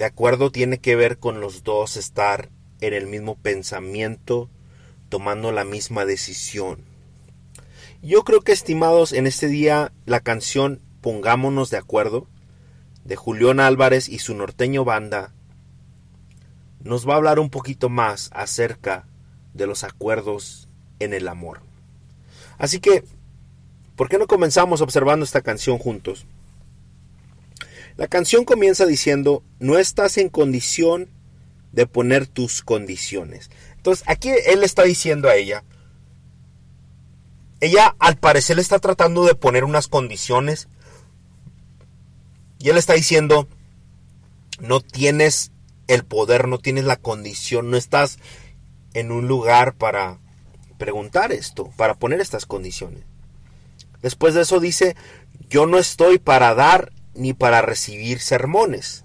De acuerdo tiene que ver con los dos estar en el mismo pensamiento, tomando la misma decisión. Yo creo que, estimados, en este día la canción Pongámonos de acuerdo de Julián Álvarez y su norteño banda nos va a hablar un poquito más acerca de los acuerdos en el amor. Así que, ¿por qué no comenzamos observando esta canción juntos? La canción comienza diciendo, no estás en condición de poner tus condiciones. Entonces, aquí él está diciendo a ella, ella al parecer le está tratando de poner unas condiciones y él está diciendo, no tienes el poder, no tienes la condición, no estás en un lugar para preguntar esto, para poner estas condiciones. Después de eso dice, yo no estoy para dar ni para recibir sermones.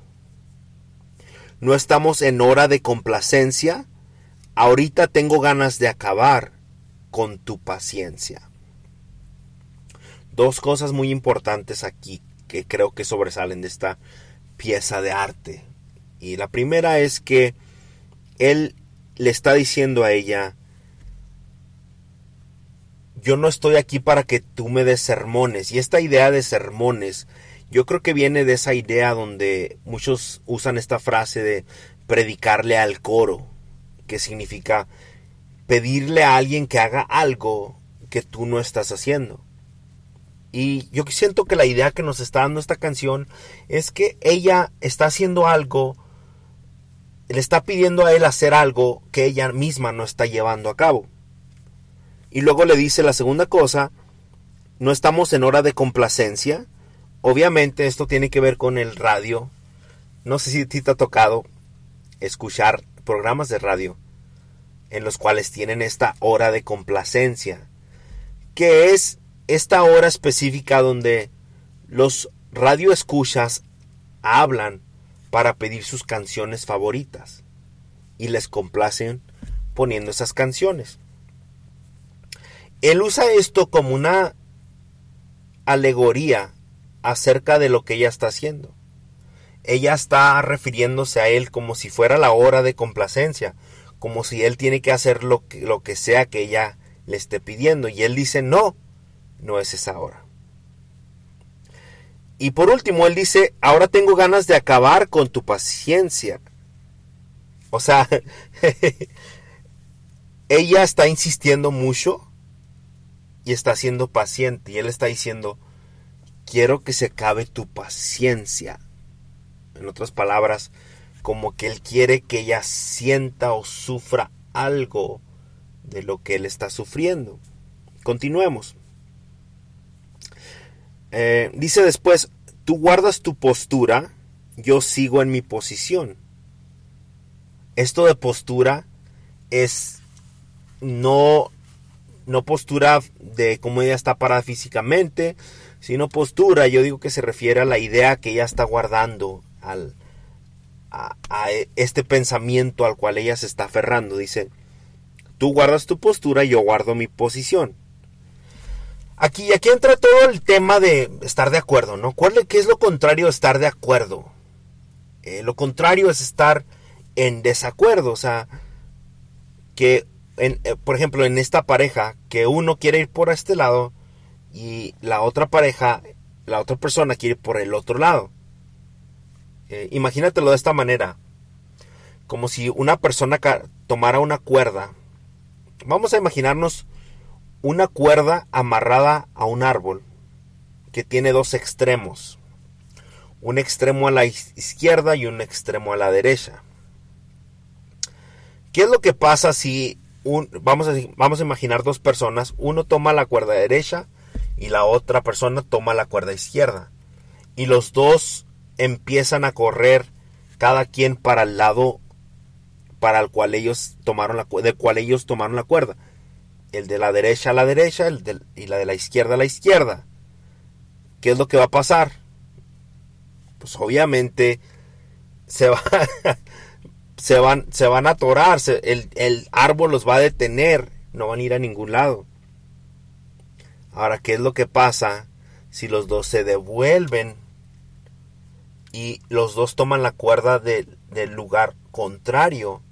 No estamos en hora de complacencia. Ahorita tengo ganas de acabar con tu paciencia. Dos cosas muy importantes aquí que creo que sobresalen de esta pieza de arte. Y la primera es que él le está diciendo a ella, yo no estoy aquí para que tú me des sermones. Y esta idea de sermones yo creo que viene de esa idea donde muchos usan esta frase de predicarle al coro, que significa pedirle a alguien que haga algo que tú no estás haciendo. Y yo siento que la idea que nos está dando esta canción es que ella está haciendo algo, le está pidiendo a él hacer algo que ella misma no está llevando a cabo. Y luego le dice la segunda cosa, no estamos en hora de complacencia, Obviamente esto tiene que ver con el radio. No sé si te ha tocado escuchar programas de radio en los cuales tienen esta hora de complacencia, que es esta hora específica donde los radioescuchas hablan para pedir sus canciones favoritas y les complacen poniendo esas canciones. Él usa esto como una alegoría acerca de lo que ella está haciendo. Ella está refiriéndose a él como si fuera la hora de complacencia, como si él tiene que hacer lo que, lo que sea que ella le esté pidiendo. Y él dice, no, no es esa hora. Y por último, él dice, ahora tengo ganas de acabar con tu paciencia. O sea, ella está insistiendo mucho y está siendo paciente. Y él está diciendo, quiero que se acabe tu paciencia. En otras palabras, como que Él quiere que ella sienta o sufra algo de lo que Él está sufriendo. Continuemos. Eh, dice después, tú guardas tu postura, yo sigo en mi posición. Esto de postura es no, no postura de cómo ella está parada físicamente, sino postura, yo digo que se refiere a la idea que ella está guardando, al, a, este pensamiento al cual ella se está aferrando. Dice, tú guardas tu postura, yo guardo mi posición. Aquí, aquí entra todo el tema de estar de acuerdo, ¿no? ¿Cuál, ¿Qué es lo contrario de estar de acuerdo? Eh, lo contrario es estar en desacuerdo, o sea, que, eh, por ejemplo, en esta pareja, que uno quiere ir por este lado y la otra pareja, la otra persona quiere ir por el otro lado. Eh, imagínatelo de esta manera, como si una persona tomara una cuerda. Vamos a imaginarnos una cuerda amarrada a un árbol que tiene dos extremos. Un extremo a la izquierda y un extremo a la derecha. ¿Qué es lo que pasa si vamos, a, imaginar dos personas? Uno toma la cuerda derecha y la otra persona toma la cuerda izquierda. Y los dos empiezan a correr cada quien para el lado para el cual ellos tomaron la del cual ellos tomaron la cuerda. El de la derecha a la derecha y la de la izquierda a la izquierda. ¿Qué es lo que va a pasar? Pues obviamente se, va, se, van, se van a atorar, el, el árbol los va a detener, no van a ir a ningún lado. Ahora, ¿qué es lo que pasa si los dos se devuelven y los dos toman la cuerda del lugar contrario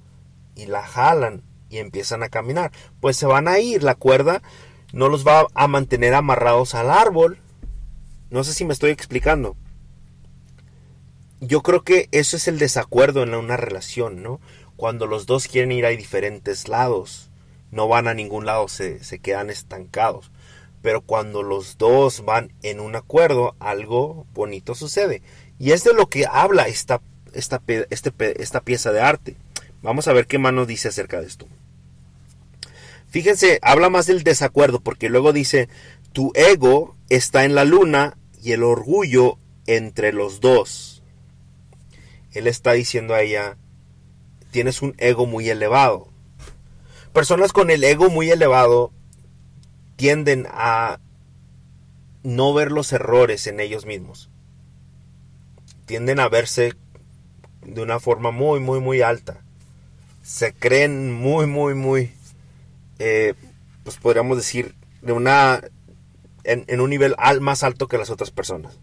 y la jalan y empiezan a caminar? Pues se van a ir, la cuerda no los va a mantener amarrados al árbol. No sé si me estoy explicando. Yo creo que eso es el desacuerdo en una relación, ¿no? Cuando los dos quieren ir a diferentes lados, no van a ningún lado, se, se quedan estancados pero cuando los dos van en un acuerdo, algo bonito sucede. Y es de lo que habla esta, esta, este, esta pieza de arte. Vamos a ver qué mano dice acerca de esto. Fíjense, habla más del desacuerdo, porque luego dice, tu ego está en la luna y el orgullo entre los dos. Él está diciendo a ella, tienes un ego muy elevado. Personas con el ego muy elevado tienden a no ver los errores en ellos mismos. Tienden a verse de una forma muy, muy, muy alta. Se creen muy, muy, muy, eh, pues podríamos decir, de una, en, un nivel más alto que las otras personas.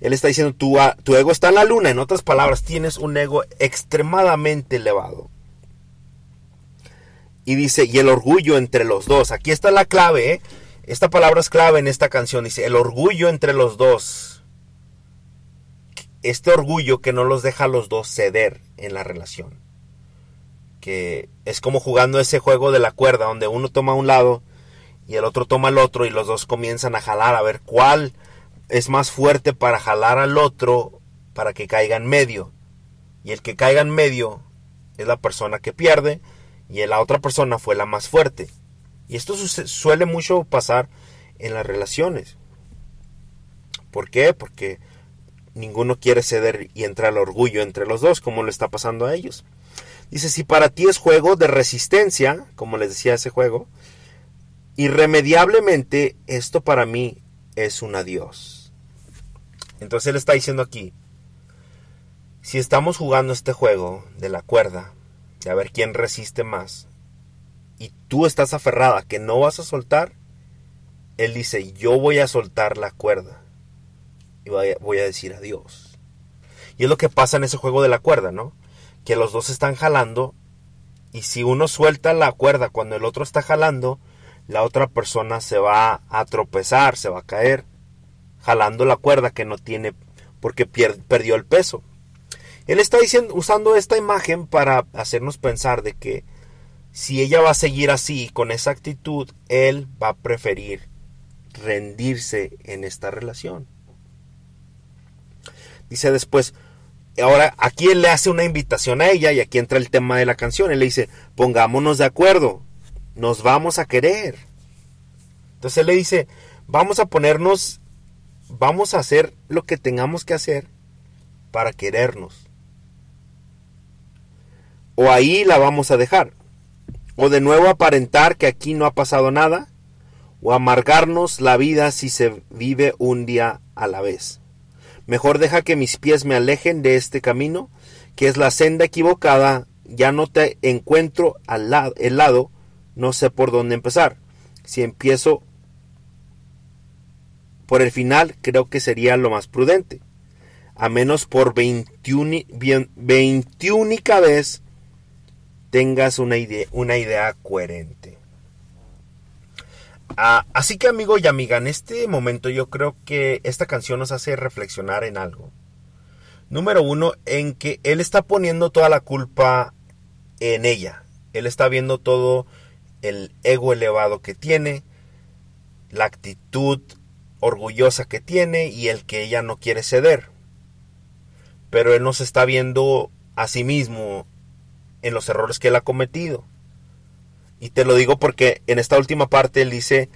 Él está diciendo, tu, ego está en la luna, en otras palabras, tienes un ego extremadamente elevado. Y dice, y el orgullo entre los dos. Aquí está la clave, ¿eh? Esta palabra es clave en esta canción. Dice, el orgullo entre los dos. Este orgullo que no los deja a los dos ceder en la relación. Que es como jugando ese juego de la cuerda, donde uno toma un lado y el otro toma el otro y los dos comienzan a jalar a ver cuál es más fuerte para jalar al otro para que caiga en medio. Y el que caiga en medio es la persona que pierde y la otra persona fue la más fuerte. Y esto suele mucho pasar en las relaciones. ¿Por qué? Porque ninguno quiere ceder y entra el orgullo entre los dos, como le está pasando a ellos. Dice, si para ti es juego de resistencia, como les decía ese juego, irremediablemente esto para mí es un adiós. Entonces él está diciendo aquí, si estamos jugando este juego de la cuerda, a ver quién resiste más, y tú estás aferrada que no vas a soltar, él dice, yo voy a soltar la cuerda y voy a, decir adiós. Y es lo que pasa en ese juego de la cuerda, ¿no? Que los dos están jalando y si uno suelta la cuerda cuando el otro está jalando, la otra persona se va a tropezar, se va a caer, jalando la cuerda que no tiene porque perdió el peso. Él está diciendo, usando esta imagen para hacernos pensar de que si ella va a seguir así, con esa actitud, él va a preferir rendirse en esta relación. Dice después, ahora aquí él le hace una invitación a ella y aquí entra el tema de la canción. Él le dice, pongámonos de acuerdo, nos vamos a querer. Entonces él le dice, vamos a ponernos, vamos a hacer lo que tengamos que hacer para querernos o ahí la vamos a dejar. O de nuevo aparentar que aquí no ha pasado nada, o amargarnos la vida si se vive un día a la vez. Mejor deja que mis pies me alejen de este camino, que es la senda equivocada, ya no te encuentro al lado, el lado, no sé por dónde empezar. Si empiezo por el final, creo que sería lo más prudente. A menos por veintiúnica vez tengas una idea, una idea coherente. Ah, así que amigo y amiga, en este momento yo creo que esta canción nos hace reflexionar en algo. Número uno, en que él está poniendo toda la culpa en ella. Él está viendo todo el ego elevado que tiene, la actitud orgullosa que tiene y el que ella no quiere ceder. Pero él no se está viendo a sí mismo en los errores que él ha cometido. Y te lo digo porque en esta última parte él dice,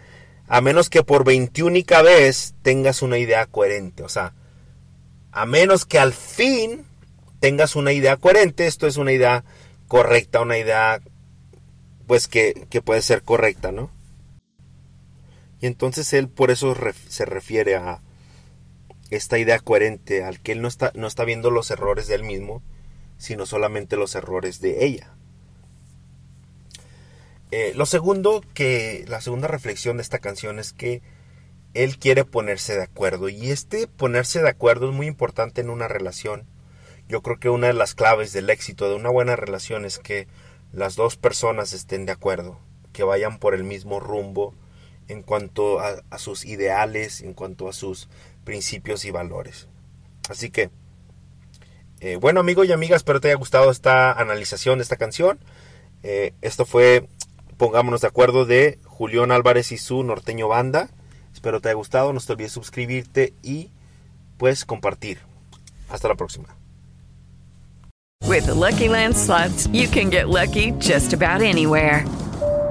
A menos que por veintiúnica vez tengas una idea coherente. O sea, a menos que al fin tengas una idea coherente, esto es una idea correcta, una idea pues que, que puede ser correcta, ¿no? Y entonces él por eso se refiere a esta idea coherente, al que él no está, no está viendo los errores de él mismo, sino solamente los errores de ella. Eh, lo segundo que, la segunda reflexión de esta canción es que él quiere ponerse de acuerdo y este ponerse de acuerdo es muy importante en una relación. Yo creo que una de las claves del éxito de una buena relación es que las dos personas estén de acuerdo, que vayan por el mismo rumbo en cuanto a, sus ideales, en cuanto a sus principios y valores. Así que, eh, bueno amigo y amiga, espero te haya gustado esta analización de esta canción. Eh, esto fue Pongámonos de acuerdo de Julián Álvarez y su norteño banda. Espero te haya gustado, no te olvides suscribirte y pues compartir. Hasta la próxima. With the Lucky Land you can get lucky just about anywhere.